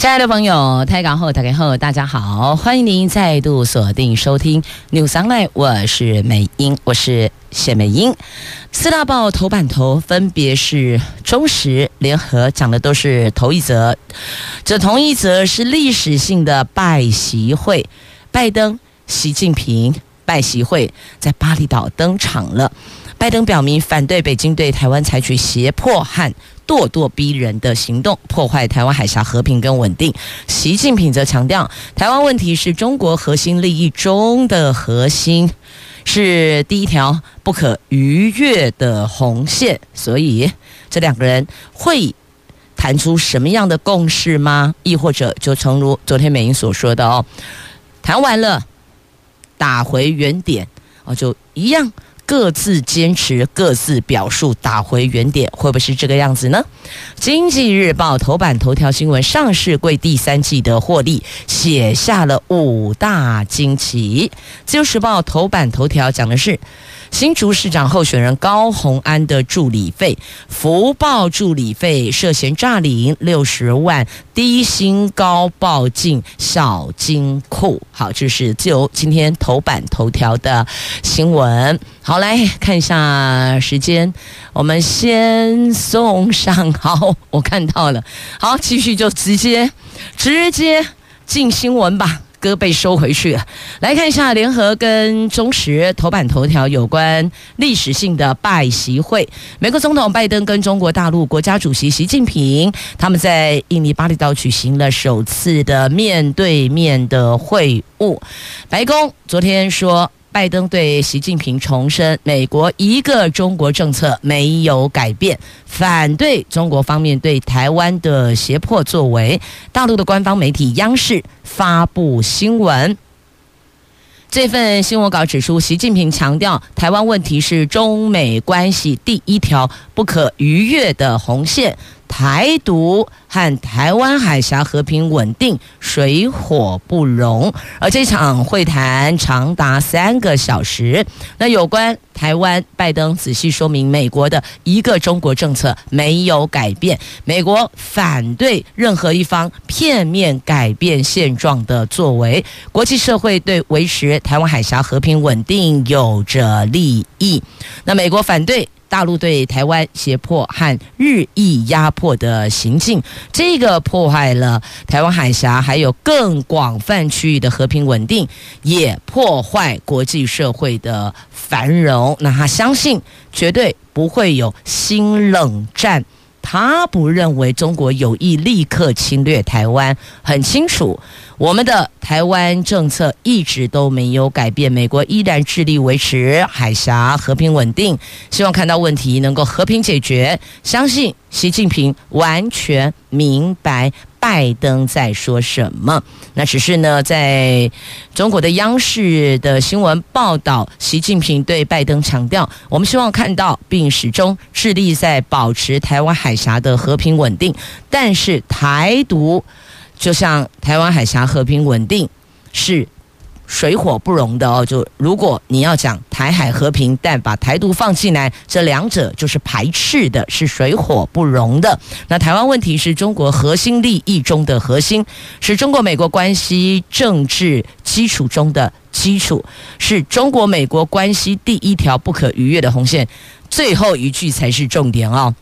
亲爱的朋友，台港后、台港后，大家好，欢迎您再度锁定收听 News Online，我是美英，我是谢美英。四大报头版头分别是中时、联合，讲的都是头一则，这同一则是历史性的拜习会，拜登、习近平拜习会在巴厘岛登场了。拜登表明反对北京对台湾采取胁迫和咄咄逼人的行动，破坏台湾海峡和平跟稳定。习近平则强调，台湾问题是中国核心利益中的核心，是第一条不可逾越的红线。所以，这两个人会谈出什么样的共识吗？亦或者，就诚如昨天美英所说的哦，谈完了，打回原点哦，就一样。各自坚持，各自表述，打回原点，会不会是这个样子呢？经济日报头版头条新闻：上市柜第三季的获利写下了五大惊奇。自由时报头版头条讲的是。新竹市长候选人高虹安的助理费，福报助理费涉嫌诈领六十万，低薪高报进小金库。好，这是自由今天头版头条的新闻。好，来看一下时间，我们先送上。好，我看到了。好，继续就直接直接进新闻吧。歌被收回去了。来看一下联合跟中时头版头条有关历史性的拜习会。美国总统拜登跟中国大陆国家主席习近平，他们在印尼巴厘岛举行了首次的面对面的会晤。白宫昨天说。拜登对习近平重申，美国一个中国政策没有改变，反对中国方面对台湾的胁迫作为。大陆的官方媒体央视发布新闻，这份新闻稿指出，习近平强调，台湾问题是中美关系第一条不可逾越的红线。台独和台湾海峡和平稳定水火不容，而这场会谈长达三个小时。那有关台湾，拜登仔细说明，美国的一个中国政策没有改变，美国反对任何一方片面改变现状的作为。国际社会对维持台湾海峡和平稳定有着利益，那美国反对。大陆对台湾胁迫和日益压迫的行径，这个破坏了台湾海峡还有更广泛区域的和平稳定，也破坏国际社会的繁荣。那他相信绝对不会有新冷战。他不认为中国有意立刻侵略台湾，很清楚，我们的台湾政策一直都没有改变，美国依然致力维持海峡和平稳定，希望看到问题能够和平解决，相信习近平完全明白。拜登在说什么？那只是呢，在中国的央视的新闻报道，习近平对拜登强调：“我们希望看到，并始终致力在保持台湾海峡的和平稳定。但是台独，就像台湾海峡和平稳定是。”水火不容的哦，就如果你要讲台海和平，但把台独放进来，这两者就是排斥的，是水火不容的。那台湾问题是中国核心利益中的核心，是中国美国关系政治基础中的基础，是中国美国关系第一条不可逾越的红线。最后一句才是重点哦。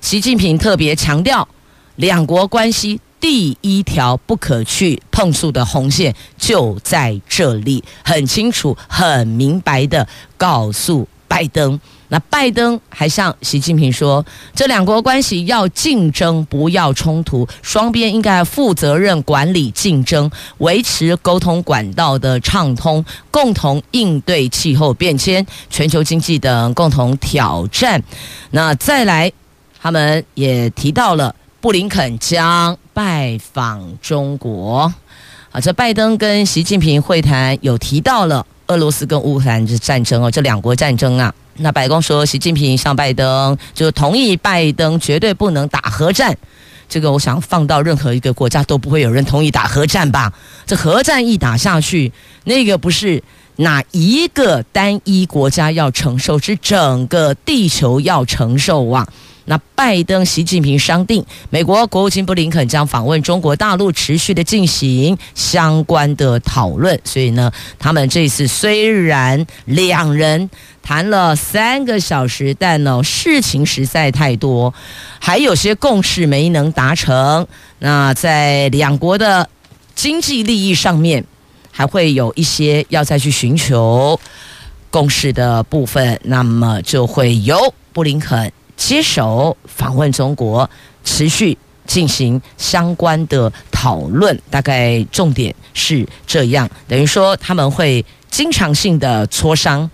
习近平特别强调，两国关系。第一条不可去碰触的红线就在这里，很清楚、很明白地告诉拜登。那拜登还向习近平说，这两国关系要竞争，不要冲突，双边应该负责任管理竞争，维持沟通管道的畅通，共同应对气候变迁、全球经济等共同挑战。那再来，他们也提到了布林肯将。拜访中国，啊，这拜登跟习近平会谈有提到了俄罗斯跟乌克兰的战争哦，这两国战争啊。那白宫说，习近平向拜登就同意拜登绝对不能打核战。这个我想放到任何一个国家都不会有人同意打核战吧？这核战一打下去，那个不是哪一个单一国家要承受，是整个地球要承受啊！那拜登、习近平商定，美国国务卿布林肯将访问中国大陆，持续的进行相关的讨论。所以呢，他们这次虽然两人谈了三个小时，但呢事情实在太多，还有些共识没能达成。那在两国的经济利益上面，还会有一些要再去寻求共识的部分。那么就会由布林肯。接手访问中国，持续进行相关的讨论。大概重点是这样，等于说他们会经常性的磋商，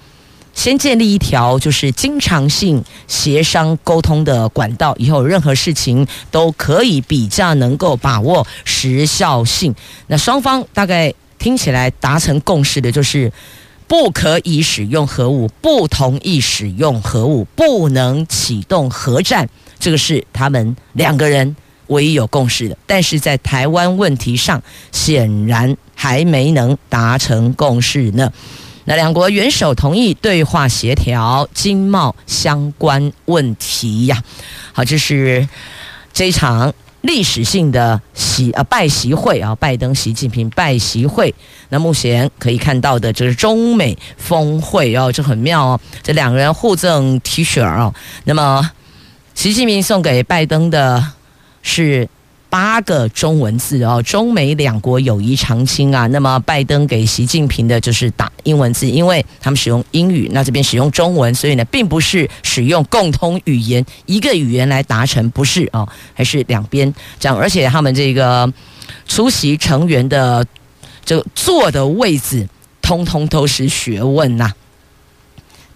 先建立一条就是经常性协商沟通的管道，以后任何事情都可以比较能够把握时效性。那双方大概听起来达成共识的就是。不可以使用核武，不同意使用核武，不能启动核战，这个是他们两个人唯一有共识的。但是在台湾问题上，显然还没能达成共识呢。那两国元首同意对话协调经贸相关问题呀。好，这是这一场。历史性的习啊拜习会啊，拜登、习近平拜习会。那目前可以看到的就是中美峰会哦，这很妙哦。这两个人互赠 T 恤哦。那么，习近平送给拜登的是。八个中文字哦，中美两国友谊长青啊。那么拜登给习近平的就是打英文字，因为他们使用英语，那这边使用中文，所以呢，并不是使用共通语言一个语言来达成，不是哦，还是两边这样，而且他们这个出席成员的这坐的位置，通通都是学问呐、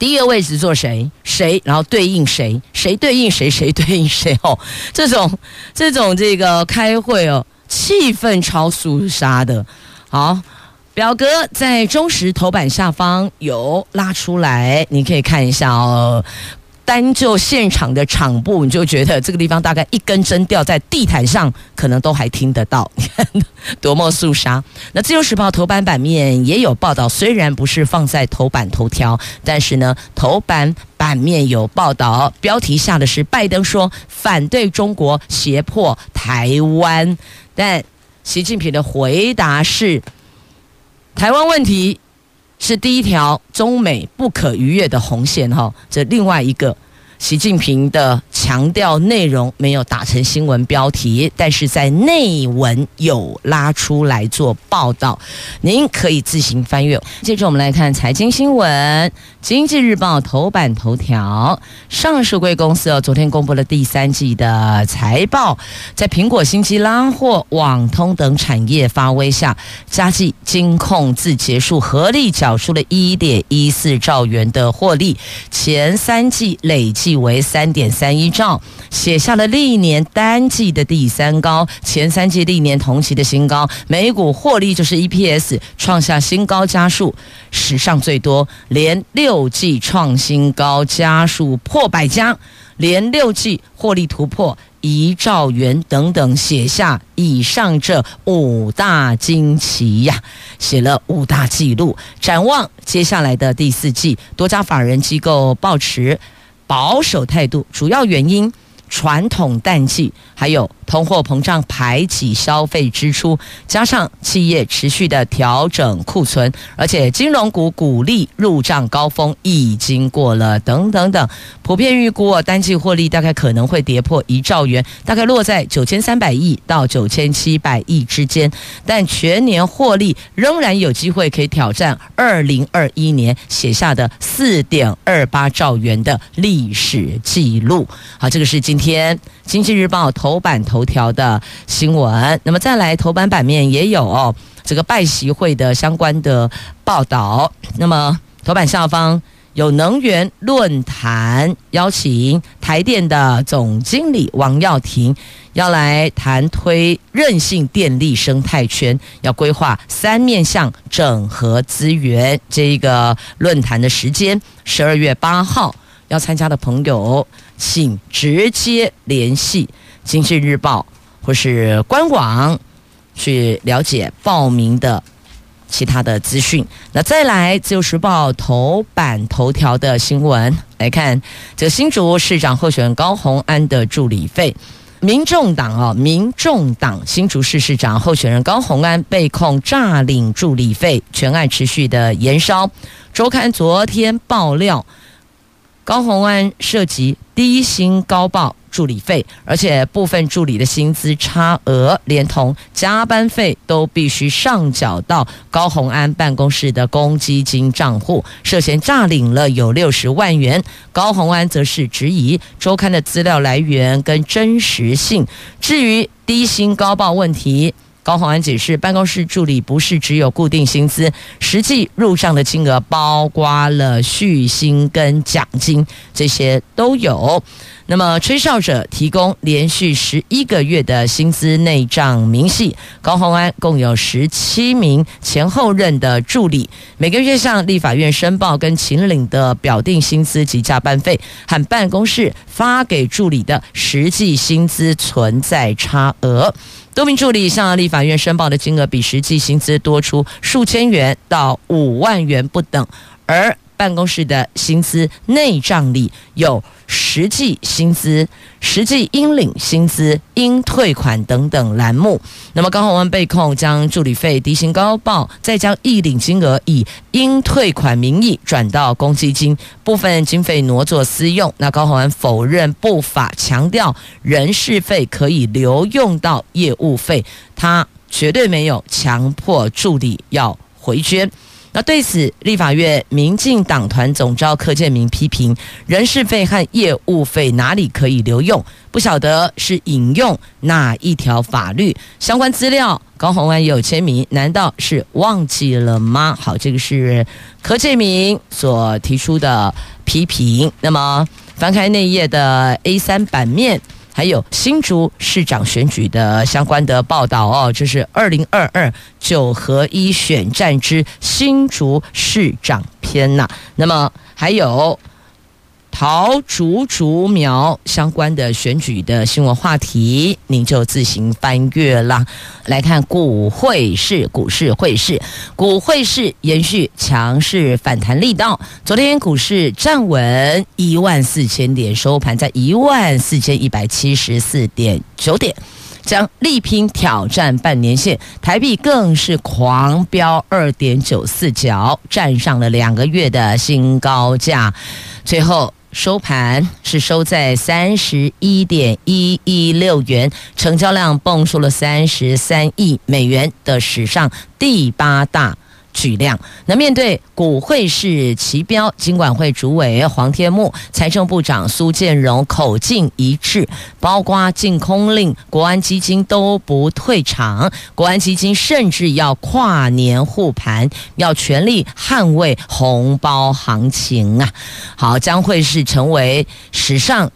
第一个位置坐谁？谁？然后对应谁？谁对应谁？谁对应谁？哦，这种这种这个开会哦，气氛超肃杀的。好，表格在中时头版下方有拉出来，你可以看一下哦。单就现场的场布，你就觉得这个地方大概一根针掉在地毯上，可能都还听得到，你 看多么肃杀。那《自由时报》头版版面也有报道，虽然不是放在头版头条，但是呢，头版版面有报道，标题下的是拜登说反对中国胁迫台湾，但习近平的回答是台湾问题。是第一条中美不可逾越的红线哈，这另外一个。习近平的强调内容没有打成新闻标题，但是在内文有拉出来做报道，您可以自行翻阅。接着我们来看财经新闻，《经济日报》头版头条：上市柜公司哦昨天公布了第三季的财报，在苹果、新机拉货、网通等产业发威下，嘉记、金控自结束合力缴出了一点一四兆元的获利，前三季累计。为三点三一兆，写下了历年单季的第三高，前三季历年同期的新高，每股获利就是 EPS 创下新高家数，史上最多，连六季创新高家数破百家，连六季获利突破一兆元等等，写下以上这五大惊奇呀，写了五大纪录。展望接下来的第四季，多家法人机构抱持保守态度，主要原因，传统淡季，还有通货膨胀排挤消费支出，加上企业持续的调整库存，而且金融股股利入账高峰已经过了，等等等，普遍预估单季获利大概可能会跌破一兆元，大概落在九千三百亿到九千七百亿之间，但全年获利仍然有机会可以挑战二零二一年写下的四点二八兆元的历史记录。好，这个是今。天《经济日报》头版头条的新闻，那么再来头版版面也有哦，这个拜习会的相关的报道。那么头版下方有能源论坛，邀请台电的总经理王耀庭要来谈推韧性电力生态圈，要规划三面向整合资源。这一个论坛的时间，十二月八号，要参加的朋友，请直接联系经济日报或是官网去了解报名的。其他的资讯，那再来《自由时报》头版头条的新闻来看，这新竹市长候选人高虹安的助理费，民众党啊，民众党新竹市市长候选人高虹安被控诈领助理费，全案持续的延烧。周刊昨天爆料，高虹安涉及低薪高报。助理费，而且部分助理的薪资差额，连同加班费都必须上缴到高虹安办公室的公积金账户，涉嫌诈领了有六十万元。高虹安则是质疑周刊的资料来源跟真实性。至于低薪高报问题，高虹安解释，办公室助理不是只有固定薪资，实际入账的金额包括了续薪跟奖金，这些都有。那么吹哨者提供连续十一个月的薪资内账明细，高虹安共有十七名前后任的助理，每个月向立法院申报跟秦岭的表定薪资及加班费，和办公室发给助理的实际薪资存在差额。多名助理向立法院申报的金额比实际薪资多出数千元到五万元不等，而办公室的薪资内账里有实际薪资、实际应领薪资、应退款等等栏目。那么高虹安被控将助理费低薪高报，再将预领金额以应退款名义转到公积金，部分经费挪作私用。那高虹安否认不法，强调人事费可以留用到业务费，他绝对没有强迫助理要回捐。那对此，立法院民进党团总召柯建铭批评人事费和业务费哪里可以留用？不晓得是引用哪一条法律相关资料？高虹安也有签名，难道是忘记了吗？好，这个是柯建铭所提出的批评。那么翻开那页的 A 三版面。还有新竹市长选举的相关的报道哦，这是二零二二九合一选战之新竹市长篇呐。那么还有。桃竹竹苗相关的选举的新闻话题，您就自行翻阅啦。来看股汇市，股市汇市，股汇市延续强势反弹力道。昨天股市站稳一万四千点，收盘在一万四千一百七十四点九点，将力拼挑战半年线。台币更是狂飙二点九四角，站上了两个月的新高价。最后。收盘是收在三十一点一一六元，成交量蹦出了三十三亿美元的史上第八大。巨量。那面对股汇市齐飙，金管会主委黄天木、财政部长苏建荣口径一致，包括禁空令，国安基金都不退场，国安基金甚至要跨年护盘，要全力捍卫红包行情啊！好，将会是成为史上。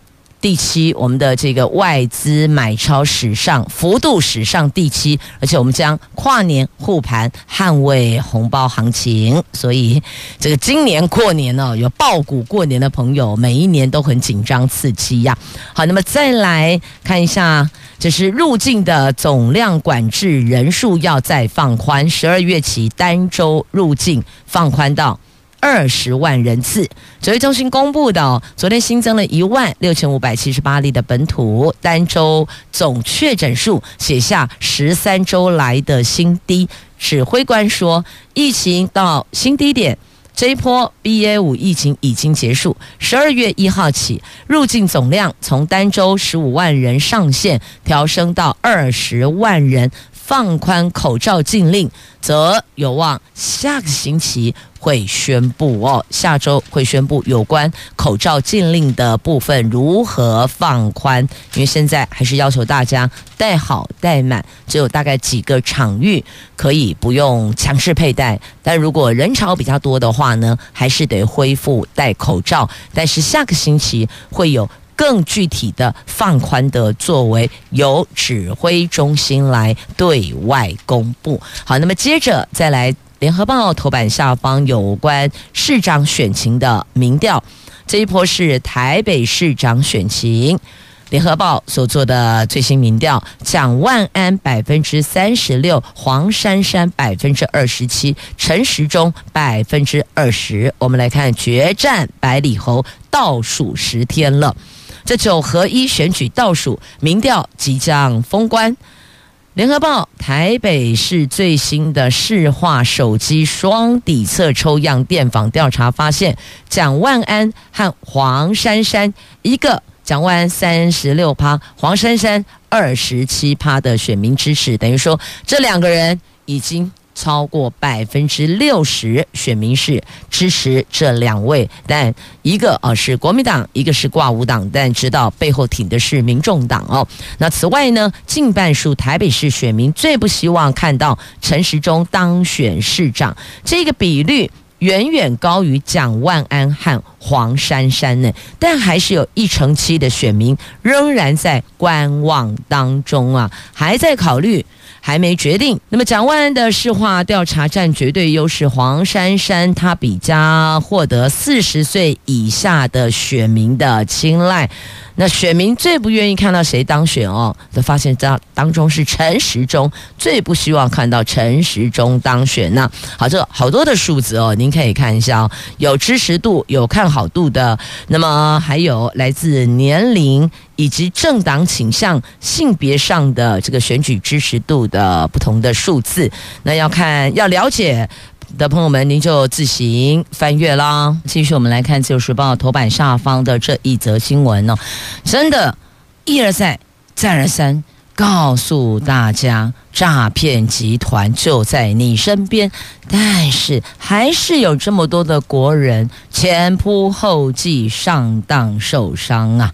第七，我们的这个外资买超史上幅度史上第七，而且我们将跨年护盘，捍卫红包行情。所以，这个今年过年呢，有抱股过年的朋友，每一年都很紧张刺激呀。好，那么再来看一下，这是入境的总量管制人数要再放宽，十二月起单周入境放宽到。二十万人次，指挥中心公布的，昨天新增了一万六千五百七十八例的本土单周总确诊数，写下十三周来的新低。指挥官说，疫情到新低点，这一波 BA 五疫情已经结束。十二月一号起，入境总量从单周十五万人上限调升到二十万人。放宽口罩禁令，则有望下个星期会宣布哦，下周会宣布有关口罩禁令的部分如何放宽。因为现在还是要求大家戴好戴满，只有大概几个场域可以不用强制佩戴，但如果人潮比较多的话呢，还是得恢复戴口罩。但是下个星期会有。更具体的放宽的作为，由指挥中心来对外公布。好，那么接着再来，联合报头版下方有关市长选情的民调，这一波是台北市长选情，联合报所做的最新民调，蒋万安百分之三十六，黄珊珊百分之二十七，陈时中百分之二十。我们来看决战百里侯，倒数十天了。这九合一选举倒数，民调即将封关。联合报台北市最新的市话手机双底侧抽样电访调查发现，蒋万安和黄珊珊，一个蒋万安三十六趴，黄珊珊二十七趴的选民支持，等于说这两个人已经。超过百分之六十选民是支持这两位，但一个啊是国民党，一个是挂五党，但知道背后挺的是民众党哦。那此外呢，近半数台北市选民最不希望看到陈时中当选市长，这个比率远远高于蒋万安和黄珊珊呢，但还是有一成七的选民仍然在观望当中啊，还在考虑。还没决定。那么，蒋万安的市话调查占绝对优势，黄珊珊她比较获得四十岁以下的选民的青睐。那选民最不愿意看到谁当选哦？都发现这当中是陈时中最不希望看到陈时中当选。那好，这好多的数字哦，您可以看一下哦，有支持度、有看好度的，那么还有来自年龄以及政党倾向、性别上的这个选举支持度的不同的数字。那要看要了解。的朋友们，您就自行翻阅啦。继续，我们来看《自由时报》头版下方的这一则新闻哦，真的，一而再，再而三告诉大家，诈骗集团就在你身边，但是还是有这么多的国人前仆后继上当受伤啊。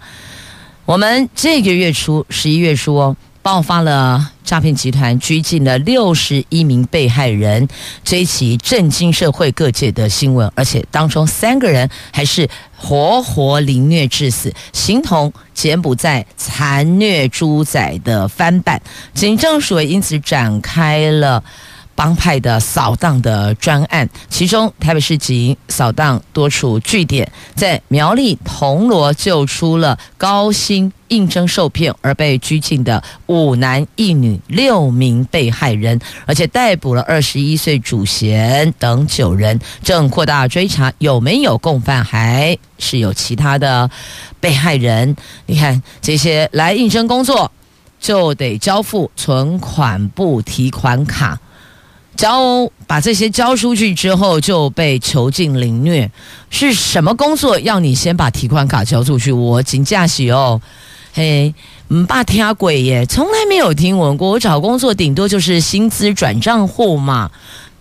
我们这个月初，十一月初哦。爆发了诈骗集团拘禁了六十一名被害人，这一起震惊社会各界的新闻，而且当中三个人还是活活凌虐致死，形同柬埔寨残虐猪仔的翻版。警政署也因此展开了帮派的扫荡的专案，其中台北市警扫荡多处据点，在苗栗铜锣救出了高薪。应征受骗而被拘禁的五男一女六名被害人，而且逮捕了二十一岁主嫌等九人，正扩大追查有没有共犯，还是有其他的被害人。你看这些来应征工作，就得交付存款簿提款卡，交把这些交出去之后，就被囚禁凌虐。是什么工作要你先把提款卡交出去？我请假洗哦。嘿，嗯，爸听鬼耶，从来没有听闻过。我找工作顶多就是薪资转账户嘛。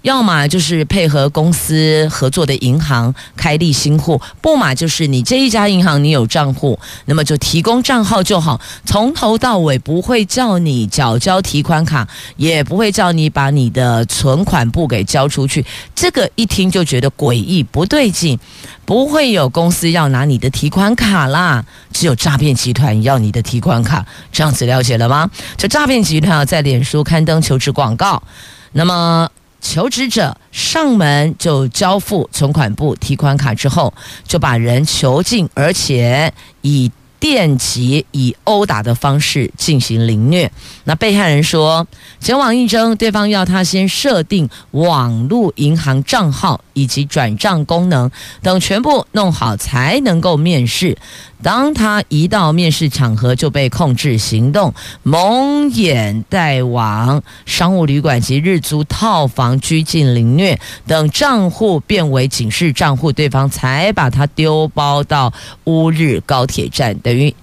要么就是配合公司合作的银行开立新户，不嘛就是你这一家银行你有账户，那么就提供账号就好，从头到尾不会叫你缴交提款卡，也不会叫你把你的存款簿给交出去。这个一听就觉得诡异不对劲，不会有公司要拿你的提款卡啦，只有诈骗集团要你的提款卡，这样子了解了吗？这诈骗集团，在脸书刊登求职广告，那么。求职者上门就交付存款部、提款卡之后，就把人囚禁，而且以电击、以殴打的方式进行凌虐。那被害人说，前往应征，对方要他先设定网络银行账号以及转账功能等全部弄好才能够面试。当他一到面试场合，就被控制行动，蒙眼带往商务旅馆及日租套房拘禁凌虐，等账户变为警示账户，对方才把他丢包到乌日高铁站。等于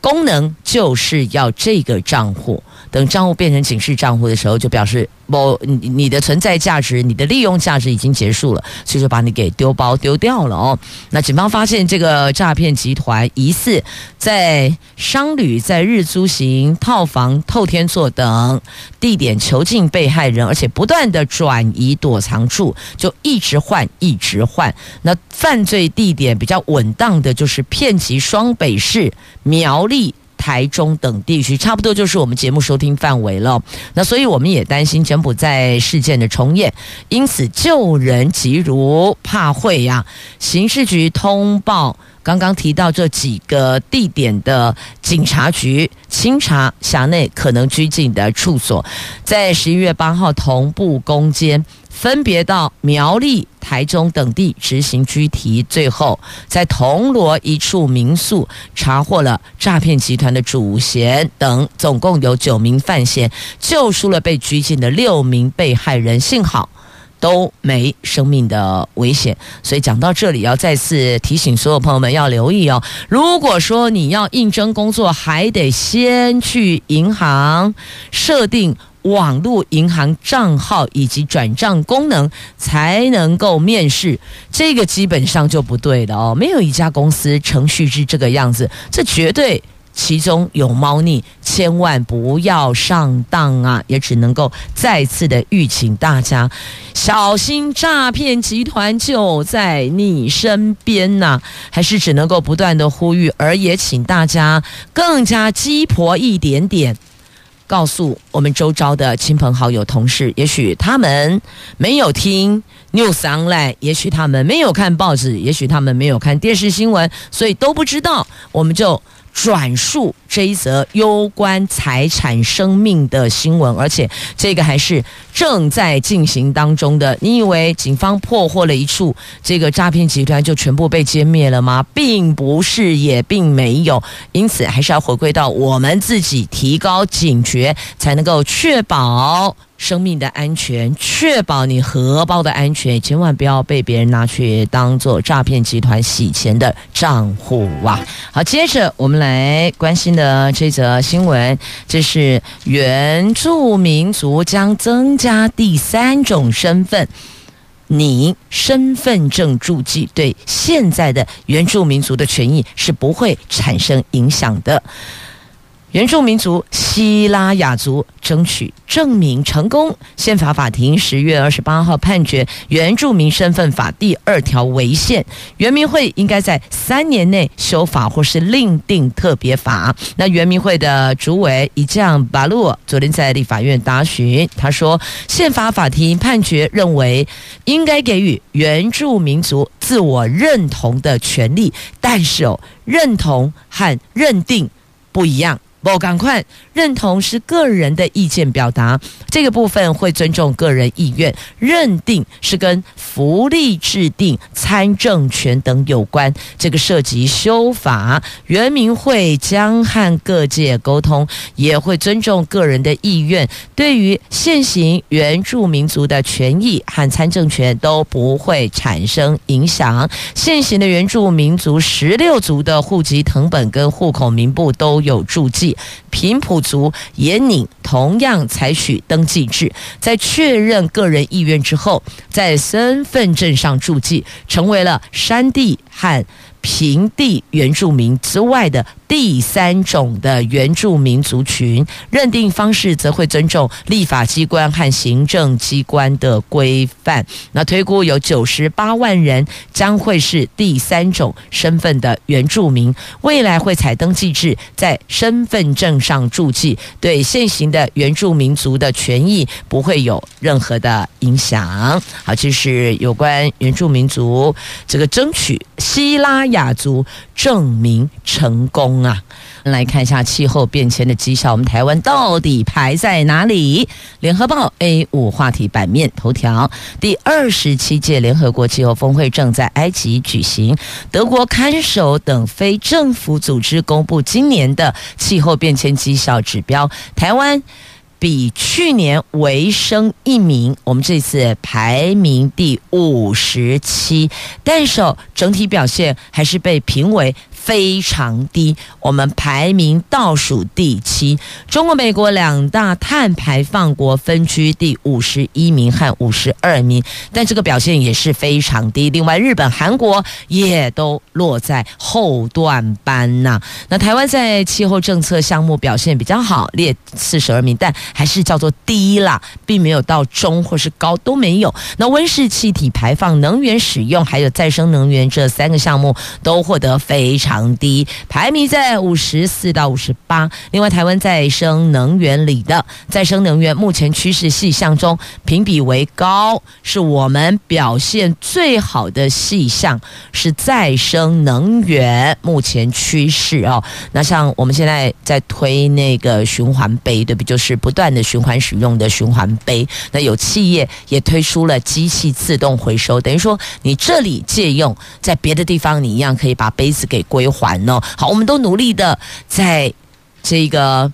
功能就是要这个账户，等账户变成警示账户的时候，就表示不，你的存在价值、你的利用价值已经结束了，所以就把你给丢包丢掉了哦。那警方发现这个诈骗集团疑似在商旅、在日租型套房、透天厝等地点囚禁被害人，而且不断的转移躲藏处，就一直换，一直换。那犯罪地点比较稳当的，就是片集双北市、苗栗。台中等地区差不多就是我们节目收听范围了，那所以我们也担心柬埔寨事件的重演，因此救人急如怕会呀。刑事局通报刚刚提到这几个地点的警察局清查辖内可能拘禁的处所，在十一月八号同步攻坚。分别到苗栗、台中等地执行拘提，最后在铜锣一处民宿查获了诈骗集团的主嫌等，总共有九名犯嫌，救出了被拘禁的六名被害人，幸好都没生命的危险。所以讲到这里，要再次提醒所有朋友们要留意哦。如果说你要应征工作，还得先去银行设定。网络银行账号以及转账功能才能够面试，这个基本上就不对的哦。没有一家公司程序是这个样子，这绝对其中有猫腻，千万不要上当啊！也只能够再次的预请大家小心，诈骗集团就在你身边呐、还是只能够不断的呼吁，而也请大家更加鸡婆一点点。告诉我们周遭的亲朋好友、同事，也许他们没有听 News Online，也许他们没有看报纸，也许他们没有看电视新闻，所以都不知道。我们就。转述这一则攸关财产、生命的新闻，而且这个还是正在进行当中的。你以为警方破获了一处这个诈骗集团就全部被歼灭了吗？并不是，也并没有。因此，还是要回归到我们自己，提高警觉，才能够确保。生命的安全，确保你荷包的安全，千万不要被别人拿去当做诈骗集团洗钱的账户哇！好，接着我们来关心的这则新闻，这是原住民族将增加第三种身份，你身份证注记对现在的原住民族的权益是不会产生影响的。原住民族西拉雅族争取证明成功。宪法法庭十月二十八号判决，《原住民身份法》第二条违宪，原民会应该在三年内修法或是另定特别法。那原民会的主委一将巴洛昨天在立法院答询，他说，宪法法庭判决认为，应该给予原住民族自我认同的权利，但是哦，认同和认定不一样。不，赶快认同是个人的意见表达，这个部分会尊重个人意愿；认定是跟福利制定、参政权等有关，这个涉及修法。原民会将和各界沟通，也会尊重个人的意愿，对于现行原住民族的权益和参政权都不会产生影响。现行的原住民族十六族的户籍謄本跟户口名簿都有注记。平埔族也拟同样采取登记制，在确认个人意愿之后，在身份证上注记，成为了山地汉平地原住民之外的第三种的原住民族群，认定方式则会尊重立法机关和行政机关的规范。那推估有九十八万人将会是第三种身份的原住民，未来会采登记制，在身份证上注记，对现行的原住民族的权益不会有任何的影响。好，这是有关原住民族这个争取西拉雅族证明成功啊！来看一下气候变迁的绩效，我们台湾到底排在哪里？联合报 A 五话题版面头条：第二十七届联合国气候峰会正在埃及举行，德国看守等非政府组织公布今年的气候变迁绩效指标，台湾。比去年微升一名，我们这次排名第五十七，但是整体表现还是被评为非常低，我们排名倒数第七。中国、美国两大碳排放国分居第五十一名和五十二名，但这个表现也是非常低。另外，日本、韩国也都落在后段班呐。那台湾在气候政策项目表现比较好，列四十二名，但还是叫做低啦，并没有到中或是高都没有。那温室气体排放、能源使用还有再生能源这三个项目都获得非常低，排名在五十四到五十八。另外，台湾再生能源里的再生能源目前趋势细项中评比为高，是我们表现最好的细项，是再生能源目前趋势哦。那像我们现在在推那个循环杯，对不？就是不断的循环使用的循环杯。那有企业也推出了机器自动回收，等于说你这里借用，在别的地方你一样可以把杯子给归回环呢。好，我们都努力的在这个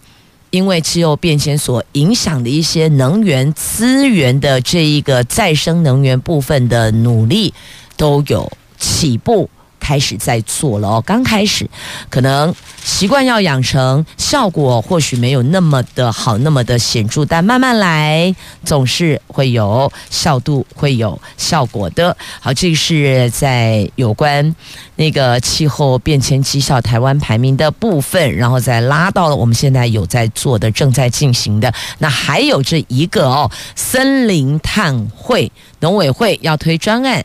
因为气候变迁所影响的一些能源资源的这一个再生能源部分的努力都有起步。开始在做了哦，刚开始可能习惯要养成，效果或许没有那么的好，那么的显著，但慢慢来，总是会有效度，会有效果的。好，这是在有关那个气候变迁绩效台湾排名的部分，然后再拉到了我们现在有在做的、正在进行的。那还有这一个哦，森林碳汇，农委会要推专案，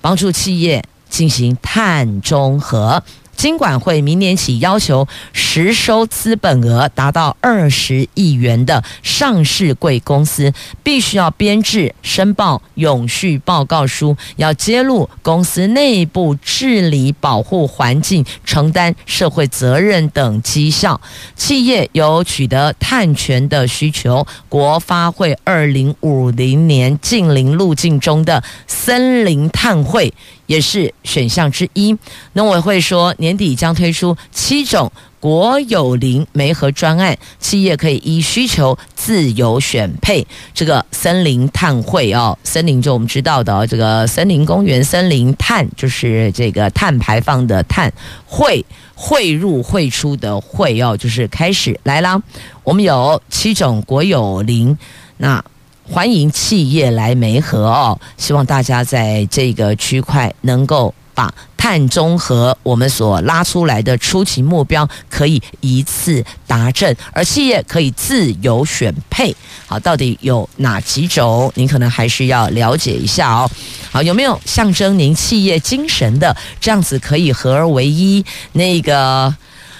帮助企业。进行碳中和，金管会明年起要求实收资本额达到二十亿元的上市贵公司，必须要编制申报永续报告书，要揭露公司内部治理、保护环境、承担社会责任等绩效。企业有取得碳权的需求，国发会二零五零年净零路径中的森林碳汇。也是选项之一。农委会说，年底将推出七种国有林媒合专案，企业可以依需求自由选配这个森林碳汇哦。森林就我们知道的哦，这个森林公园，森林碳就是这个碳排放的碳汇，汇入汇出的汇哦，就是开始来啦。我们有七种国有林，那。欢迎企业来梅河哦，希望大家在这个区块能够把碳中和我们所拉出来的初期目标可以一次达阵，而企业可以自由选配。好，到底有哪几种？您可能还是要了解一下哦。好，有没有象征您企业精神的这样子可以合而为一？那个。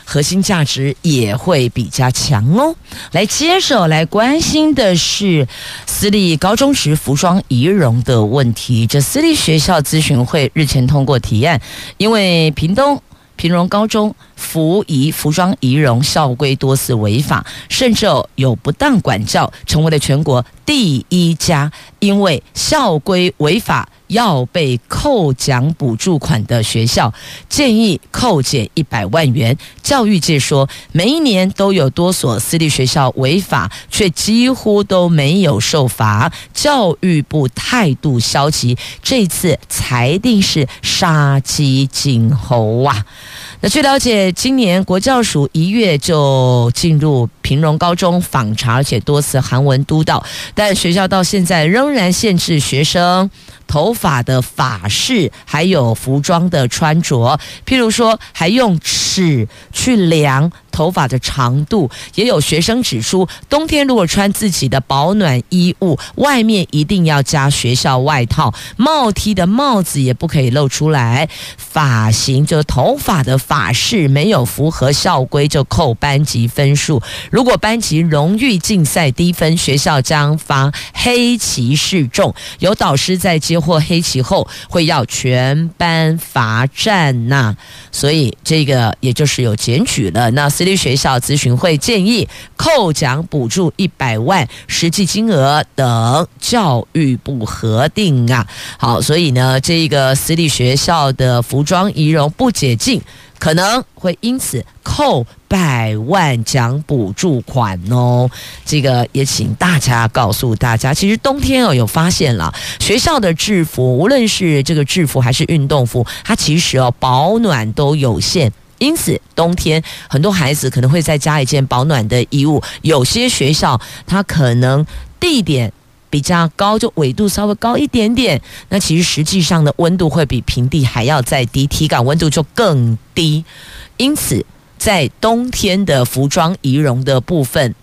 核心价值也会比较强哦。来，接着来关心的是私立高中时服装仪容的问题。这私立学校咨询会日前通过提案，因为屏东屏荣高中服仪服装仪容校规多次违法，甚至有不当管教，成为了全国第一家因为校规违法。要被扣奖补助款的学校，建议扣减一百万元。教育界说，每一年都有多所私立学校违法，却几乎都没有受罚。教育部态度消极，这次裁定是杀鸡儆猴啊！那据了解，今年国教署一月就进入平荣高中访查，而且多次韩文督导，但学校到现在仍然限制学生。头发的发饰，还有服装的穿着，譬如说，还用尺去量头发的长度。也有学生指出，冬天如果穿自己的保暖衣物，外面一定要加学校外套。帽 T 的帽子也不可以露出来。发型就头发的发饰没有符合校规，就扣班级分数。如果班级荣誉竞赛低分，学校将发黑旗示众。有导师在接。获黑旗后会要全班罚站呐、所以这个也就是有检举了。那私立学校咨询会建议扣奖补助一百万，实际金额等教育部核定啊。好，所以呢，这个私立学校的服装仪容不解禁。可能会因此扣百万奖补助款哦，这个也请大家告诉大家，其实冬天哦有发现了，学校的制服，无论是这个制服还是运动服，它其实哦保暖都有限。因此冬天很多孩子可能会再加一件保暖的衣物。有些学校它可能地点比较高，就纬度稍微高一点点，那其实实际上的温度会比平地还要再低，体感温度就更低。因此，在冬天的服装仪容的部分，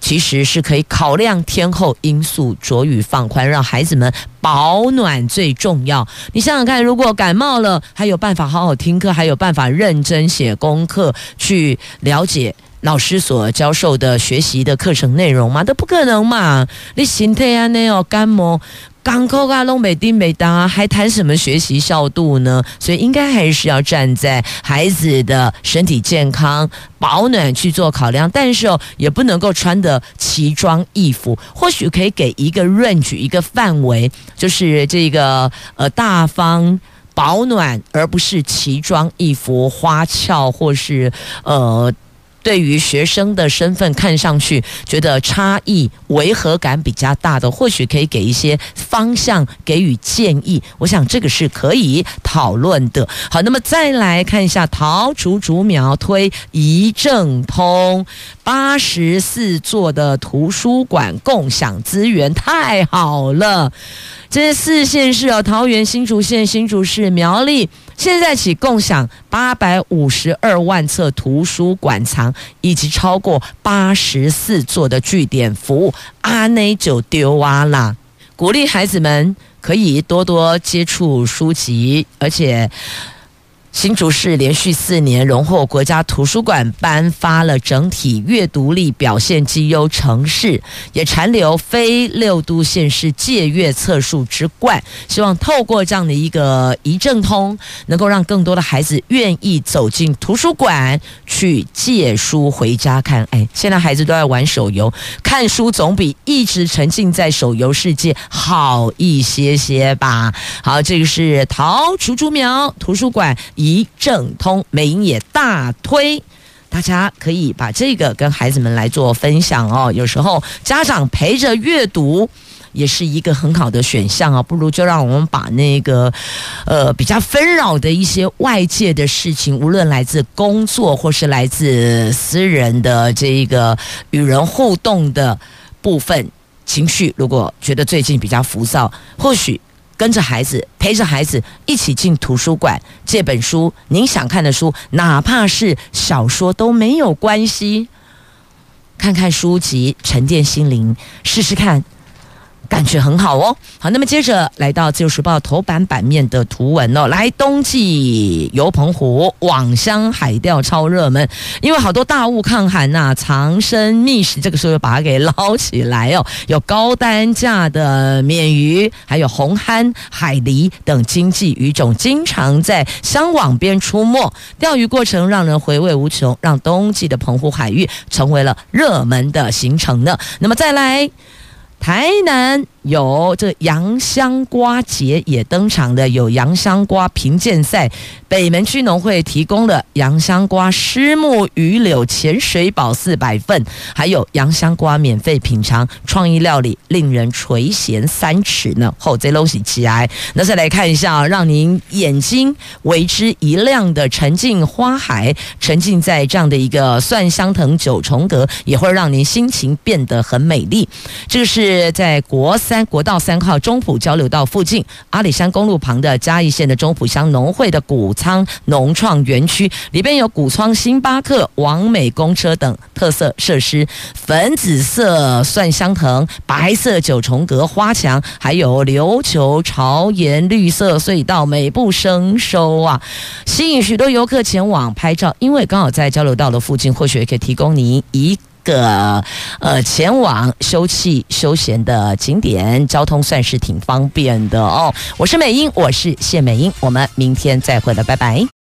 其实是可以考量天候因素，着雨放宽，让孩子们保暖最重要。你想想看，如果感冒了，还有办法好好听课，还有办法认真写功课，去了解老师所教授的学习的课程内容吗？都不可能嘛！你身体啊，那哦感冒。港口啊，拢没叮没当啊，还谈什么学习效度呢？所以应该还是要站在孩子的身体健康、保暖去做考量。但是哦，也不能够穿的奇装异服。或许可以给一个 range 一个范围，就是这个呃大方保暖，而不是奇装异服、花俏或是呃。对于学生的身份看上去觉得差异违和感比较大的，或许可以给一些方向，给予建议。我想这个是可以讨论的。好，那么再来看一下桃竹竹苗推一证通，八十四座的图书馆共享资源，太好了。这四县市哦，桃园、新竹县、新竹市、苗栗。现在起共享八百五十二万册图书馆藏，以及超过八十四座的据点服务，阿内就丢哇啦！鼓励孩子们可以多多接触书籍，而且。新竹市连续四年荣获国家图书馆颁发了整体阅读力表现绩优城市，也残留非六都县市借阅册数之冠。希望透过这样的一个一证通，能够让更多的孩子愿意走进图书馆去借书回家看。哎，现在孩子都在玩手游，看书总比一直沉浸在手游世界好一些些吧。好，这个是桃竹竹苗图书馆。一证通，美英也大推，大家可以把这个跟孩子们来做分享哦。有时候家长陪着阅读也是一个很好的选项啊，不如就让我们把那个呃比较纷扰的一些外界的事情，无论来自工作或是来自私人的这一个与人互动的部分情绪，如果觉得最近比较浮躁，或许。跟着孩子，陪着孩子一起进图书馆借本书，您想看的书，哪怕是小说都没有关系，看看书籍，沉淀心灵，试试看。感觉很好哦。好，那么接着来到《自由时报》头版版面的图文哦。来，冬季游澎湖，网箱海钓超热门，因为好多大物抗寒呐、藏身觅食，这个时候把它给捞起来哦。有高单价的鲶鱼，还有红憨、海狸等经济鱼种，经常在箱网边出没。钓鱼过程让人回味无穷，让冬季的澎湖海域成为了热门的行程呢。那么再来。台南有这洋香瓜节也登场的，有洋香瓜评鉴赛，北门区农会提供了洋香瓜虱目鱼柳潜水饱四百份，还有洋香瓜免费品尝，创意料理令人垂涎三尺呢。后这东西起来，那再来看一下，让您眼睛为之一亮的沉浸花海，沉浸在这样的一个蒜香藤九重阁，也会让您心情变得很美丽。这个是。是在国三国道三号中埔交流道附近，阿里山公路旁的嘉义县的中埔乡农会的谷仓农创园区，里边有谷仓星巴克、完美公车等特色设施。粉紫色蒜香藤、白色九重阁花墙，还有琉球朝盐绿色隧道，美不胜收啊！吸引许多游客前往拍照，因为刚好在交流道的附近，或许也可以提供你一。个呃，前往休憩休闲的景点，交通算是挺方便的哦。我是美英，我是谢美英，我们明天再会了，拜拜。